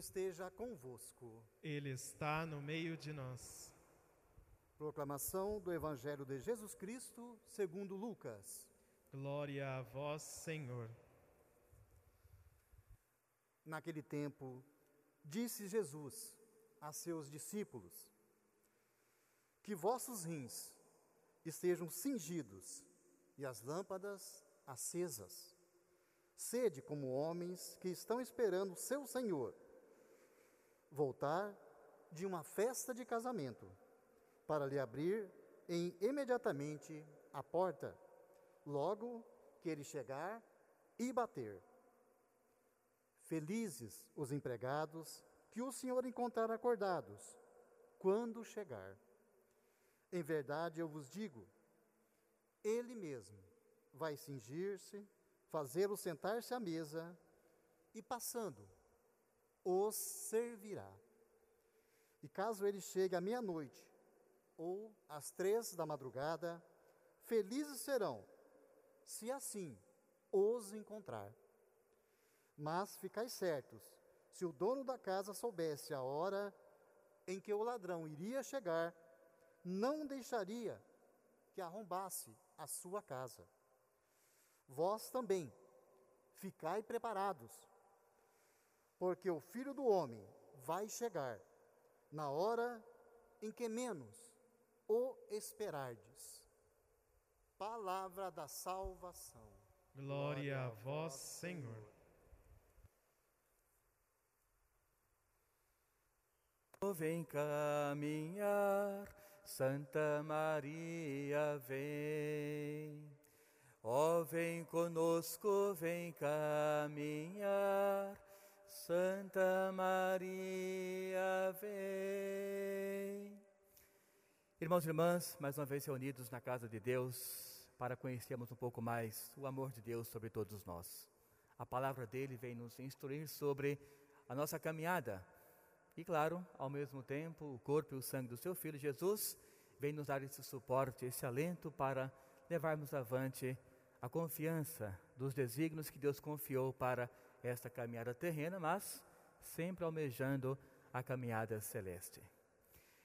esteja convosco. Ele está no meio de nós. Proclamação do Evangelho de Jesus Cristo, segundo Lucas. Glória a vós, Senhor. Naquele tempo, disse Jesus a seus discípulos: Que vossos rins estejam cingidos e as lâmpadas acesas. Sede como homens que estão esperando seu Senhor voltar de uma festa de casamento, para lhe abrir em, imediatamente a porta, logo que ele chegar e bater. Felizes os empregados que o Senhor encontrar acordados, quando chegar. Em verdade eu vos digo, ele mesmo vai cingir-se fazê-lo sentar-se à mesa e, passando, os servirá. E caso ele chegue à meia-noite ou às três da madrugada, felizes serão, se assim os encontrar. Mas ficais certos, se o dono da casa soubesse a hora em que o ladrão iria chegar, não deixaria que arrombasse a sua casa vós também ficai preparados, porque o filho do homem vai chegar na hora em que menos o esperardes. Palavra da salvação. Glória a vós, Senhor. Vem caminhar, Santa Maria, vem. Ó, oh, vem conosco, vem caminhar, Santa Maria, vem. Irmãos e irmãs, mais uma vez reunidos na casa de Deus, para conhecermos um pouco mais o amor de Deus sobre todos nós. A palavra dele vem nos instruir sobre a nossa caminhada. E claro, ao mesmo tempo, o corpo e o sangue do seu filho Jesus vem nos dar esse suporte, esse alento para levarmos avante a confiança dos desígnios que Deus confiou para esta caminhada terrena, mas sempre almejando a caminhada celeste.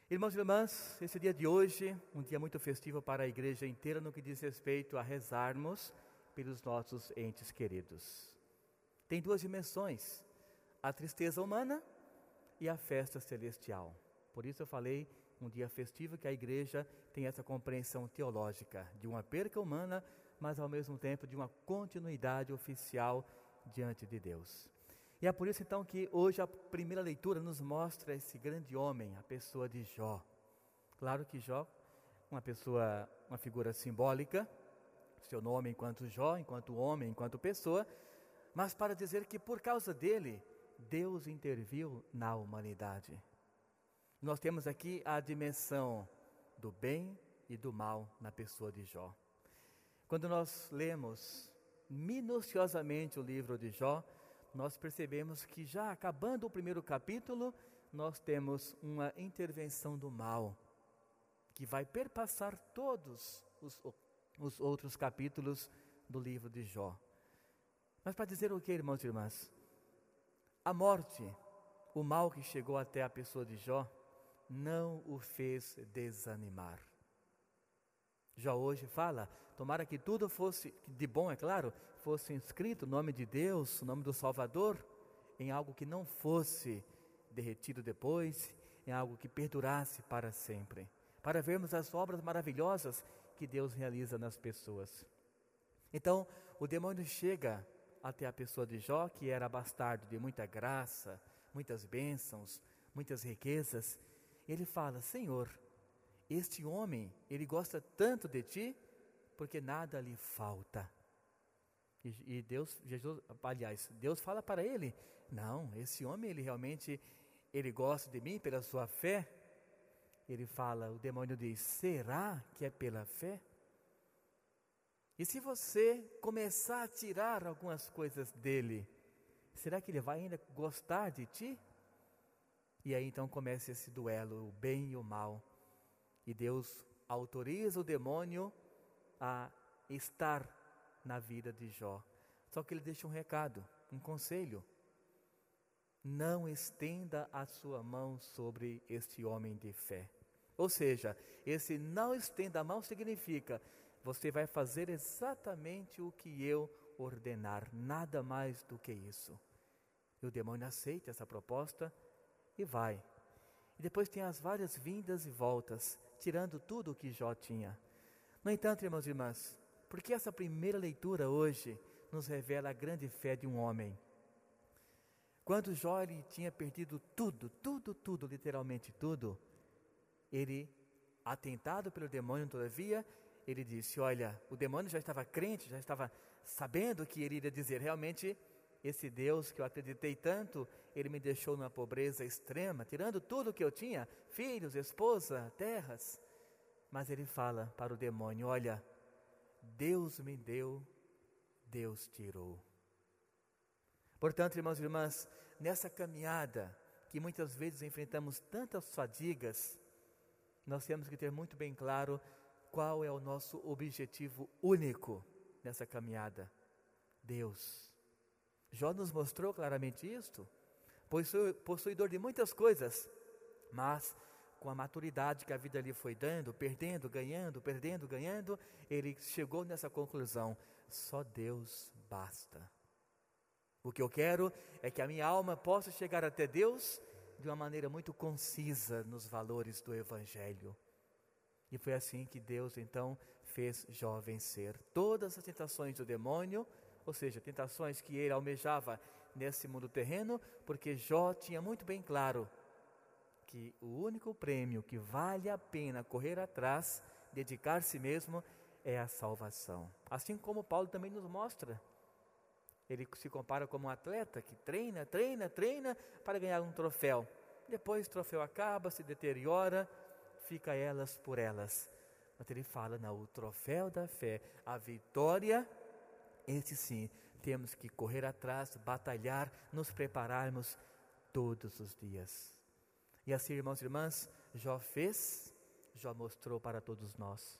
Irmãos e irmãs, esse dia de hoje, um dia muito festivo para a igreja inteira no que diz respeito a rezarmos pelos nossos entes queridos. Tem duas dimensões: a tristeza humana e a festa celestial. Por isso eu falei um dia festivo que a igreja tem essa compreensão teológica de uma perca humana mas ao mesmo tempo de uma continuidade oficial diante de Deus. E é por isso então que hoje a primeira leitura nos mostra esse grande homem, a pessoa de Jó. Claro que Jó, uma pessoa, uma figura simbólica, seu nome enquanto Jó, enquanto homem, enquanto pessoa, mas para dizer que por causa dele, Deus interviu na humanidade. Nós temos aqui a dimensão do bem e do mal na pessoa de Jó. Quando nós lemos minuciosamente o livro de Jó, nós percebemos que já acabando o primeiro capítulo, nós temos uma intervenção do mal, que vai perpassar todos os, os outros capítulos do livro de Jó. Mas para dizer o que, irmãos e irmãs? A morte, o mal que chegou até a pessoa de Jó, não o fez desanimar. Já hoje fala, tomara que tudo fosse, de bom é claro, fosse inscrito o nome de Deus, o nome do Salvador, em algo que não fosse derretido depois, em algo que perdurasse para sempre, para vermos as obras maravilhosas que Deus realiza nas pessoas. Então, o demônio chega até a pessoa de Jó, que era bastardo de muita graça, muitas bênçãos, muitas riquezas, e ele fala: Senhor, este homem, ele gosta tanto de ti, porque nada lhe falta. E, e Deus, Jesus, aliás, Deus fala para ele: não, esse homem, ele realmente, ele gosta de mim pela sua fé. Ele fala, o demônio diz: será que é pela fé? E se você começar a tirar algumas coisas dele, será que ele vai ainda gostar de ti? E aí então começa esse duelo, o bem e o mal e Deus autoriza o demônio a estar na vida de Jó. Só que ele deixa um recado, um conselho. não estenda a sua mão sobre este homem de fé. Ou seja, esse não estenda a mão significa você vai fazer exatamente o que eu ordenar, nada mais do que isso. E o demônio aceita essa proposta e vai. E depois tem as várias vindas e voltas, tirando tudo o que Jó tinha. No entanto, irmãos e irmãs, porque essa primeira leitura hoje nos revela a grande fé de um homem. Quando Jó ele tinha perdido tudo, tudo, tudo, literalmente tudo, ele, atentado pelo demônio, todavia, ele disse: Olha, o demônio já estava crente, já estava sabendo que ele iria dizer: Realmente, esse Deus que eu acreditei tanto, ele me deixou numa pobreza extrema, tirando tudo que eu tinha filhos, esposa, terras. Mas ele fala para o demônio: Olha, Deus me deu, Deus tirou. Portanto, irmãos e irmãs, nessa caminhada que muitas vezes enfrentamos tantas fadigas, nós temos que ter muito bem claro qual é o nosso objetivo único nessa caminhada: Deus. Jó nos mostrou claramente isto, possuidor de muitas coisas, mas com a maturidade que a vida lhe foi dando, perdendo, ganhando, perdendo, ganhando, ele chegou nessa conclusão: só Deus basta. O que eu quero é que a minha alma possa chegar até Deus de uma maneira muito concisa nos valores do Evangelho. E foi assim que Deus então fez Jó vencer todas as tentações do demônio, ou seja, tentações que ele almejava nesse mundo terreno, porque Jó tinha muito bem claro que o único prêmio que vale a pena correr atrás, dedicar-se mesmo, é a salvação. Assim como Paulo também nos mostra ele se compara como um atleta que treina, treina, treina para ganhar um troféu. Depois o troféu acaba, se deteriora, fica elas por elas. Mas ele fala, não, o troféu da fé, a vitória, esse sim, temos que correr atrás, batalhar, nos prepararmos todos os dias. E assim, irmãos e irmãs, Jó fez, Jó mostrou para todos nós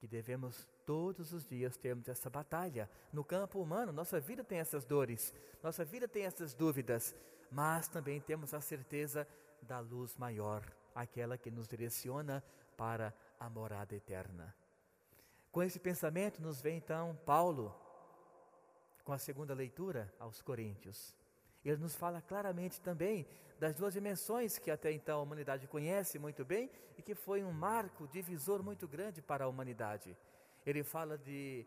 que devemos todos os dias termos essa batalha. No campo humano, nossa vida tem essas dores, nossa vida tem essas dúvidas, mas também temos a certeza da luz maior, aquela que nos direciona para a morada eterna. Com esse pensamento, nos vem então Paulo, com a segunda leitura aos Coríntios. Ele nos fala claramente também das duas dimensões que até então a humanidade conhece muito bem e que foi um marco divisor muito grande para a humanidade. Ele fala de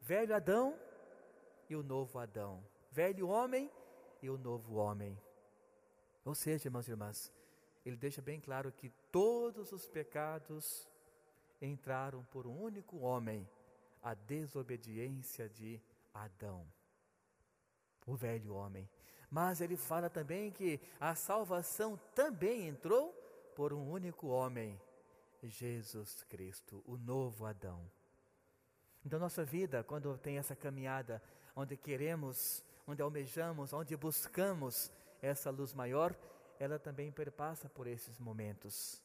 velho Adão e o novo Adão, velho homem e o novo homem. Ou seja, irmãos e irmãs, ele deixa bem claro que todos os pecados entraram por um único homem, a desobediência de Adão, o velho homem. Mas ele fala também que a salvação também entrou por um único homem, Jesus Cristo, o novo Adão. Então, nossa vida, quando tem essa caminhada, onde queremos, onde almejamos, onde buscamos essa luz maior, ela também perpassa por esses momentos.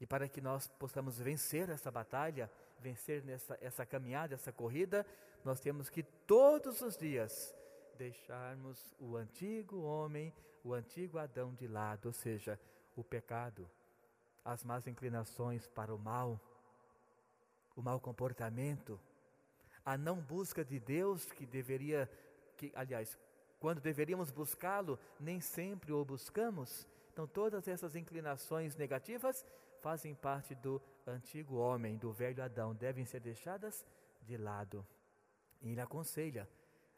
E para que nós possamos vencer essa batalha, vencer nessa essa caminhada, essa corrida, nós temos que todos os dias deixarmos o antigo homem, o antigo Adão de lado, ou seja, o pecado, as más inclinações para o mal, o mau comportamento, a não busca de Deus que deveria, que aliás, quando deveríamos buscá-lo, nem sempre o buscamos. Então, todas essas inclinações negativas fazem parte do antigo homem, do velho Adão, devem ser deixadas de lado. E ele aconselha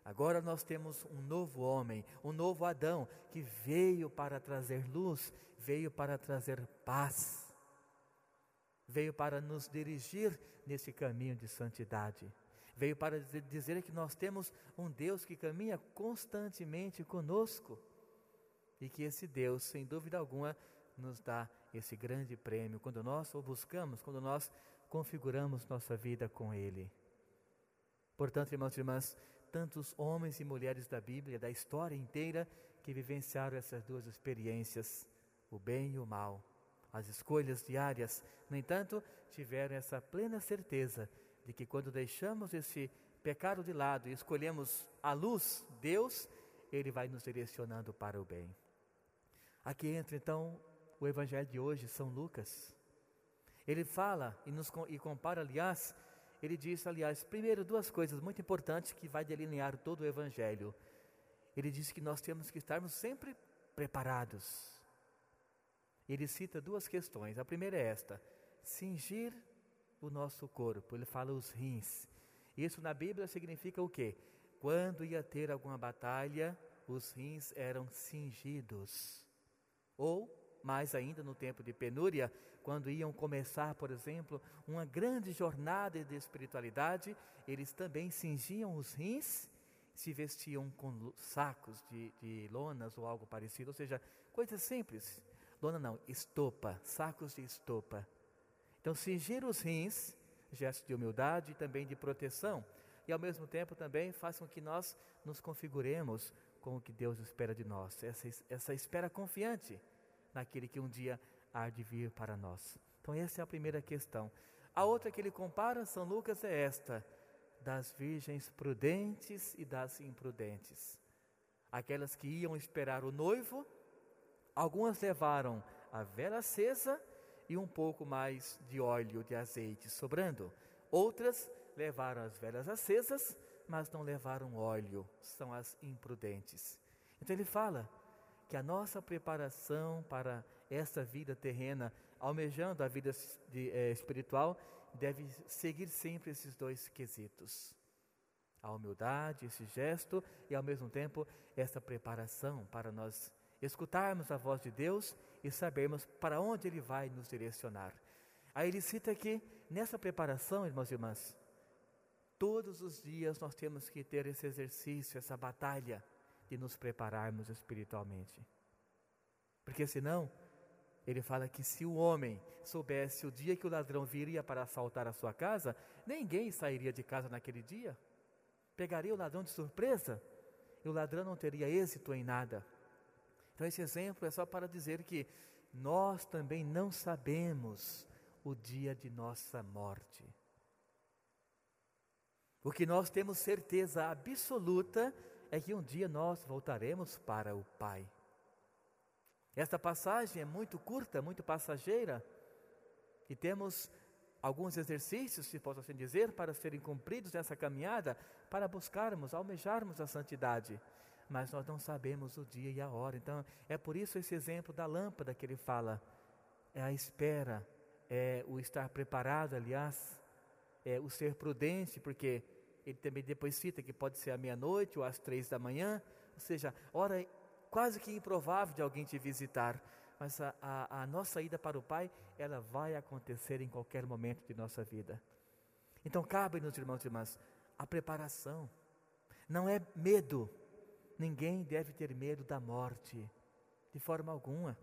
Agora nós temos um novo homem, um novo Adão, que veio para trazer luz, veio para trazer paz, veio para nos dirigir nesse caminho de santidade. Veio para dizer que nós temos um Deus que caminha constantemente conosco e que esse Deus, sem dúvida alguma, nos dá esse grande prêmio quando nós o buscamos, quando nós configuramos nossa vida com Ele. Portanto, irmãos e irmãs, tantos homens e mulheres da Bíblia, da história inteira, que vivenciaram essas duas experiências, o bem e o mal, as escolhas diárias. No entanto, tiveram essa plena certeza de que quando deixamos esse pecado de lado e escolhemos a luz, Deus, Ele vai nos direcionando para o bem. Aqui entra então o Evangelho de hoje, São Lucas. Ele fala e, nos, e compara, aliás, ele diz, aliás, primeiro duas coisas muito importantes que vai delinear todo o Evangelho. Ele diz que nós temos que estarmos sempre preparados. Ele cita duas questões. A primeira é esta: cingir o nosso corpo. Ele fala os rins. Isso na Bíblia significa o quê? Quando ia ter alguma batalha, os rins eram cingidos. Ou, mais ainda no tempo de penúria, quando iam começar, por exemplo, uma grande jornada de espiritualidade, eles também cingiam os rins, se vestiam com sacos de, de lonas ou algo parecido, ou seja, coisas simples. Lona não, estopa, sacos de estopa. Então, cingir os rins, gesto de humildade e também de proteção, e ao mesmo tempo também faz com que nós nos configuremos com o que Deus espera de nós, essa, essa espera confiante naquele que um dia há de vir para nós. Então, essa é a primeira questão. A outra que ele compara, São Lucas, é esta: das virgens prudentes e das imprudentes. Aquelas que iam esperar o noivo, algumas levaram a vela acesa e um pouco mais de óleo, de azeite sobrando. Outras levaram as velas acesas, mas não levaram óleo, são as imprudentes. Então ele fala que a nossa preparação para esta vida terrena, almejando a vida de, é, espiritual, deve seguir sempre esses dois quesitos. A humildade, esse gesto e ao mesmo tempo essa preparação para nós escutarmos a voz de Deus e sabermos para onde Ele vai nos direcionar. Aí ele cita que nessa preparação, irmãos e irmãs, todos os dias nós temos que ter esse exercício, essa batalha de nos prepararmos espiritualmente. Porque senão, ele fala que se o homem soubesse o dia que o ladrão viria para assaltar a sua casa, ninguém sairia de casa naquele dia. Pegaria o ladrão de surpresa e o ladrão não teria êxito em nada. Então, esse exemplo é só para dizer que nós também não sabemos o dia de nossa morte. O que nós temos certeza absoluta é que um dia nós voltaremos para o Pai. Esta passagem é muito curta, muito passageira, e temos alguns exercícios, se posso assim dizer, para serem cumpridos nessa caminhada, para buscarmos, almejarmos a santidade. Mas nós não sabemos o dia e a hora. Então, é por isso esse exemplo da lâmpada que ele fala. É a espera, é o estar preparado, aliás, é o ser prudente, porque ele também depois cita que pode ser à meia-noite ou às três da manhã, ou seja, hora quase que improvável de alguém te visitar, mas a, a, a nossa ida para o Pai, ela vai acontecer em qualquer momento de nossa vida. Então cabe-nos, irmãos e irmãs, a preparação. Não é medo. Ninguém deve ter medo da morte, de forma alguma.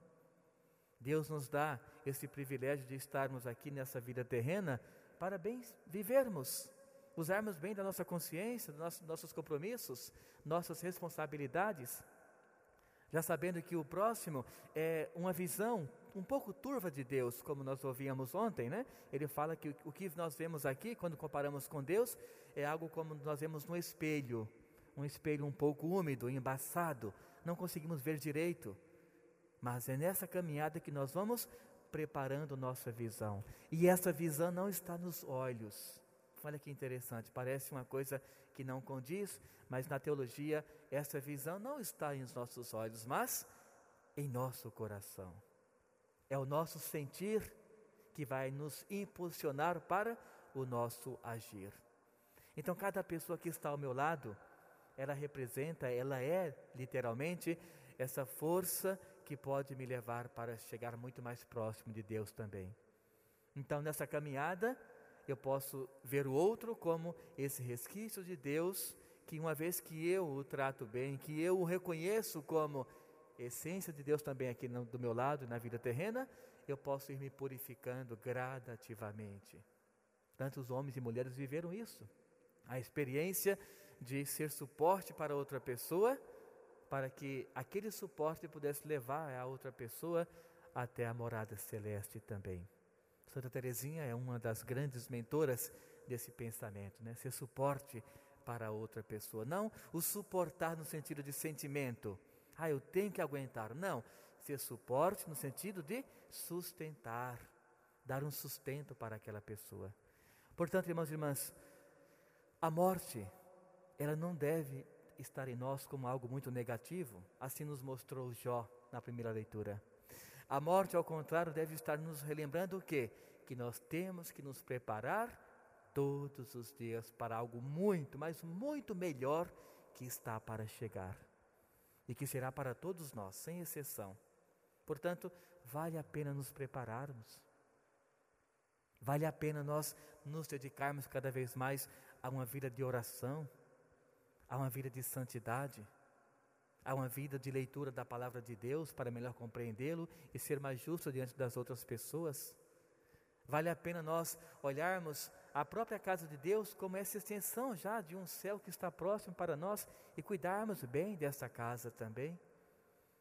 Deus nos dá esse privilégio de estarmos aqui nessa vida terrena para bem vivermos usarmos bem da nossa consciência, dos nossos, compromissos, nossas responsabilidades, já sabendo que o próximo é uma visão um pouco turva de Deus, como nós ouvíamos ontem, né? Ele fala que o que nós vemos aqui, quando comparamos com Deus, é algo como nós vemos no espelho, um espelho um pouco úmido, embaçado, não conseguimos ver direito. Mas é nessa caminhada que nós vamos preparando nossa visão. E essa visão não está nos olhos, Olha que interessante, parece uma coisa que não condiz, mas na teologia essa visão não está em nossos olhos, mas em nosso coração. É o nosso sentir que vai nos impulsionar para o nosso agir. Então, cada pessoa que está ao meu lado, ela representa, ela é literalmente essa força que pode me levar para chegar muito mais próximo de Deus também. Então, nessa caminhada, eu posso ver o outro como esse resquício de Deus, que uma vez que eu o trato bem, que eu o reconheço como essência de Deus também aqui no, do meu lado, na vida terrena, eu posso ir me purificando gradativamente. Tantos homens e mulheres viveram isso. A experiência de ser suporte para outra pessoa, para que aquele suporte pudesse levar a outra pessoa até a morada celeste também. Santa Teresinha é uma das grandes mentoras desse pensamento, né? Ser suporte para outra pessoa. Não o suportar no sentido de sentimento. Ah, eu tenho que aguentar. Não. Ser suporte no sentido de sustentar, dar um sustento para aquela pessoa. Portanto, irmãos e irmãs, a morte, ela não deve estar em nós como algo muito negativo, assim nos mostrou Jó na primeira leitura. A morte, ao contrário, deve estar nos relembrando o quê? Que nós temos que nos preparar todos os dias para algo muito, mas muito melhor que está para chegar e que será para todos nós, sem exceção. Portanto, vale a pena nos prepararmos. Vale a pena nós nos dedicarmos cada vez mais a uma vida de oração, a uma vida de santidade, a uma vida de leitura da palavra de Deus para melhor compreendê-lo e ser mais justo diante das outras pessoas. Vale a pena nós olharmos a própria casa de Deus como essa extensão já de um céu que está próximo para nós e cuidarmos bem dessa casa também.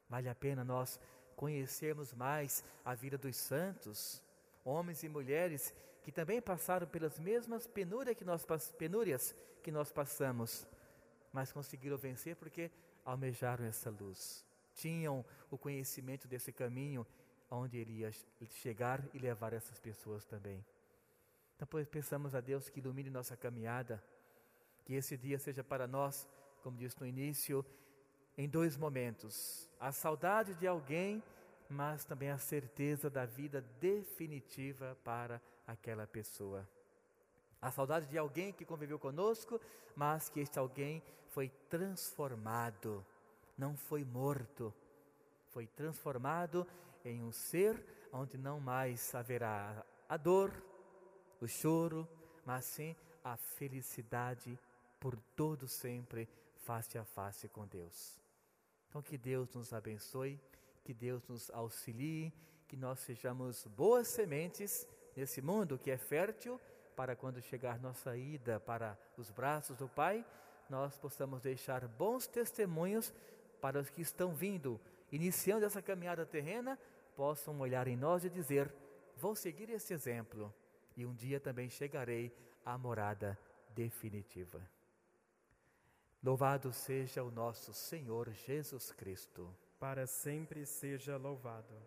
Vale a pena nós conhecermos mais a vida dos santos, homens e mulheres que também passaram pelas mesmas penúrias que nós, penúrias que nós passamos, mas conseguiram vencer porque almejaram essa luz. Tinham o conhecimento desse caminho onde ele ia chegar e levar essas pessoas também. Então, pois, pensamos a Deus que ilumine nossa caminhada, que esse dia seja para nós, como disse no início, em dois momentos: a saudade de alguém, mas também a certeza da vida definitiva para aquela pessoa. A saudade de alguém que conviveu conosco, mas que este alguém foi transformado, não foi morto, foi transformado em um ser onde não mais haverá a dor, o choro, mas sim a felicidade por todo sempre, face a face com Deus. Então que Deus nos abençoe, que Deus nos auxilie, que nós sejamos boas sementes nesse mundo que é fértil, para quando chegar nossa ida para os braços do Pai, nós possamos deixar bons testemunhos para os que estão vindo, iniciando essa caminhada terrena, possam olhar em nós e dizer: Vou seguir esse exemplo e um dia também chegarei à morada definitiva. Louvado seja o nosso Senhor Jesus Cristo. Para sempre seja louvado.